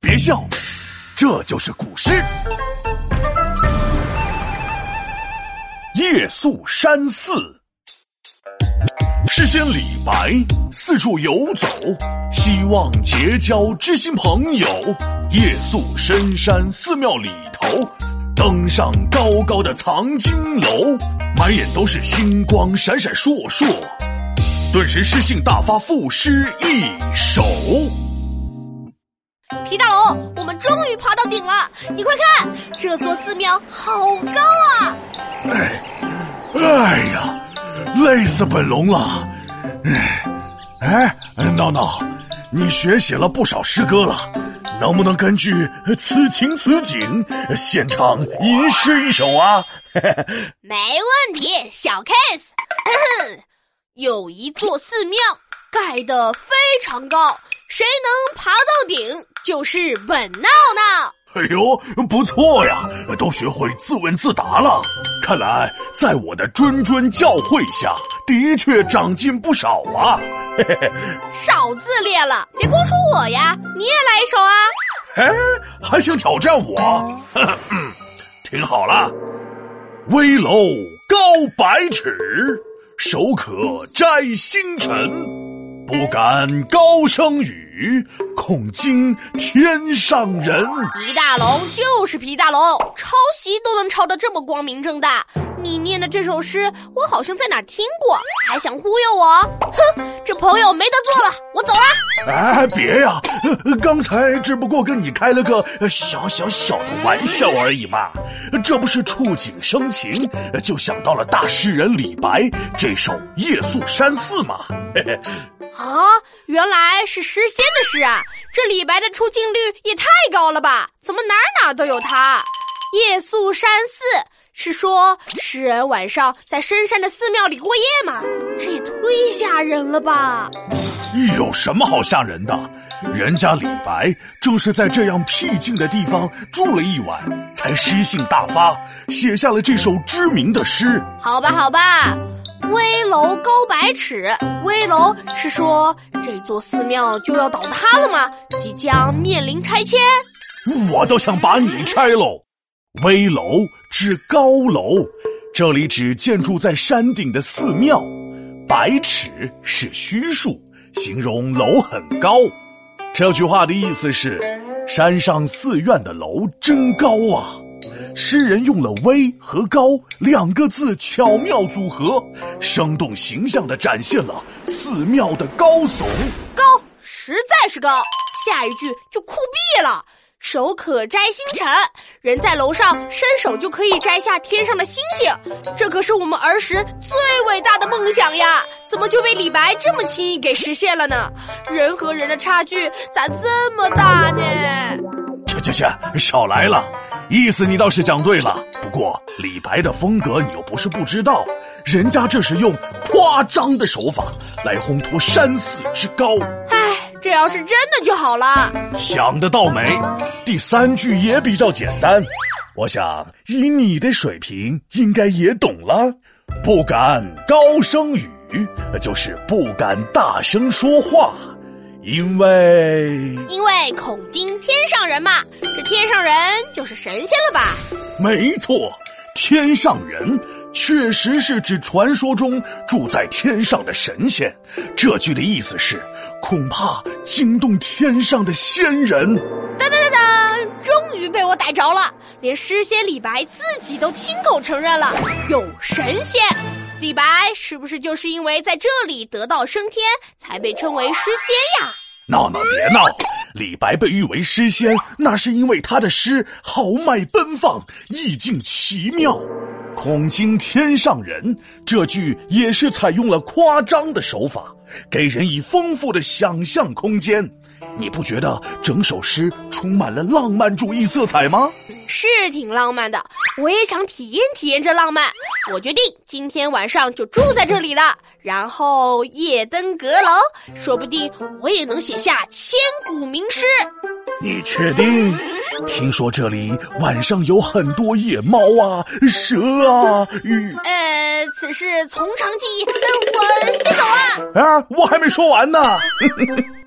别笑，这就是古诗。夜宿山寺，诗仙李白四处游走，希望结交知心朋友。夜宿深山寺庙里头，登上高高的藏经楼，满眼都是星光闪闪烁烁，顿时诗兴大发，赋诗一首。皮大龙，我们终于爬到顶了！你快看，这座寺庙好高啊！哎，哎呀，累死本龙了！哎，哎，闹闹，你学写了不少诗歌了，能不能根据此情此景，现场吟诗一首啊？没问题，小 case。有一座寺庙盖得非常高，谁能爬到顶，就是本闹闹。哎呦，不错呀，都学会自问自答了。看来在我的谆谆教诲下，的确长进不少啊。嘿 嘿少自恋了，别光说我呀，你也来一首啊！哎，还想挑战我？听好了，危楼高百尺，手可摘星辰，不敢高声语。恐惊天上人。皮大龙就是皮大龙，抄袭都能抄得这么光明正大。你念的这首诗，我好像在哪听过，还想忽悠我？哼，这朋友没得做了，我走了。哎，别呀，刚才只不过跟你开了个小小小的玩笑而已嘛。这不是触景生情，就想到了大诗人李白这首《夜宿山寺》嘛。嘿嘿。啊，原来是诗仙的诗啊！这李白的出镜率也太高了吧？怎么哪哪都有他？夜宿山寺是说诗人晚上在深山的寺庙里过夜吗？这也忒吓人了吧！有什么好吓人的？人家李白正是在这样僻静的地方住了一晚，才诗兴大发，写下了这首知名的诗。好吧，好吧。危楼高百尺，危楼是说这座寺庙就要倒塌了吗？即将面临拆迁，我都想把你拆喽。危楼指高楼，这里指建筑在山顶的寺庙。百尺是虚数，形容楼很高。这句话的意思是，山上寺院的楼真高啊。诗人用了“危”和“高”两个字巧妙组合，生动形象地展现了寺庙的高耸。高，实在是高。下一句就酷毙了，“手可摘星辰”，人在楼上伸手就可以摘下天上的星星，这可是我们儿时最伟大的梦想呀！怎么就被李白这么轻易给实现了呢？人和人的差距咋这么大呢？去去去，少来了。意思你倒是讲对了，不过李白的风格你又不是不知道，人家这是用夸张的手法来烘托山寺之高。唉，这要是真的就好了。想得到美，第三句也比较简单，我想以你的水平应该也懂了。不敢高声语，就是不敢大声说话。因为因为恐惊天上人嘛，这天上人就是神仙了吧？没错，天上人确实是指传说中住在天上的神仙。这句的意思是，恐怕惊动天上的仙人。当当当当，终于被我逮着了！连诗仙李白自己都亲口承认了，有神仙。李白是不是就是因为在这里得道升天，才被称为诗仙呀？闹闹别闹！李白被誉为诗仙，那是因为他的诗豪迈奔放，意境奇妙。恐惊天上人这句也是采用了夸张的手法，给人以丰富的想象空间。你不觉得整首诗充满了浪漫主义色彩吗？是挺浪漫的，我也想体验体验这浪漫。我决定今天晚上就住在这里了，然后夜登阁楼，说不定我也能写下千古名诗。你确定？听说这里晚上有很多野猫啊、蛇啊。呃，此事从长计议，我先走了。啊，我还没说完呢。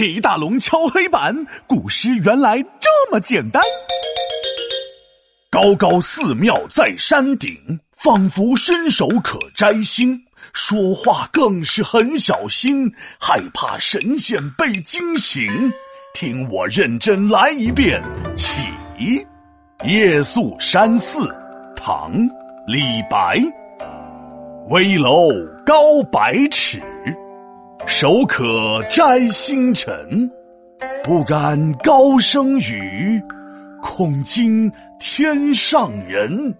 皮大龙敲黑板，古诗原来这么简单。高高寺庙在山顶，仿佛伸手可摘星。说话更是很小心，害怕神仙被惊醒。听我认真来一遍，起。夜宿山寺，唐·李白。危楼高百尺，手可摘星辰。不敢高声语，恐惊天上人。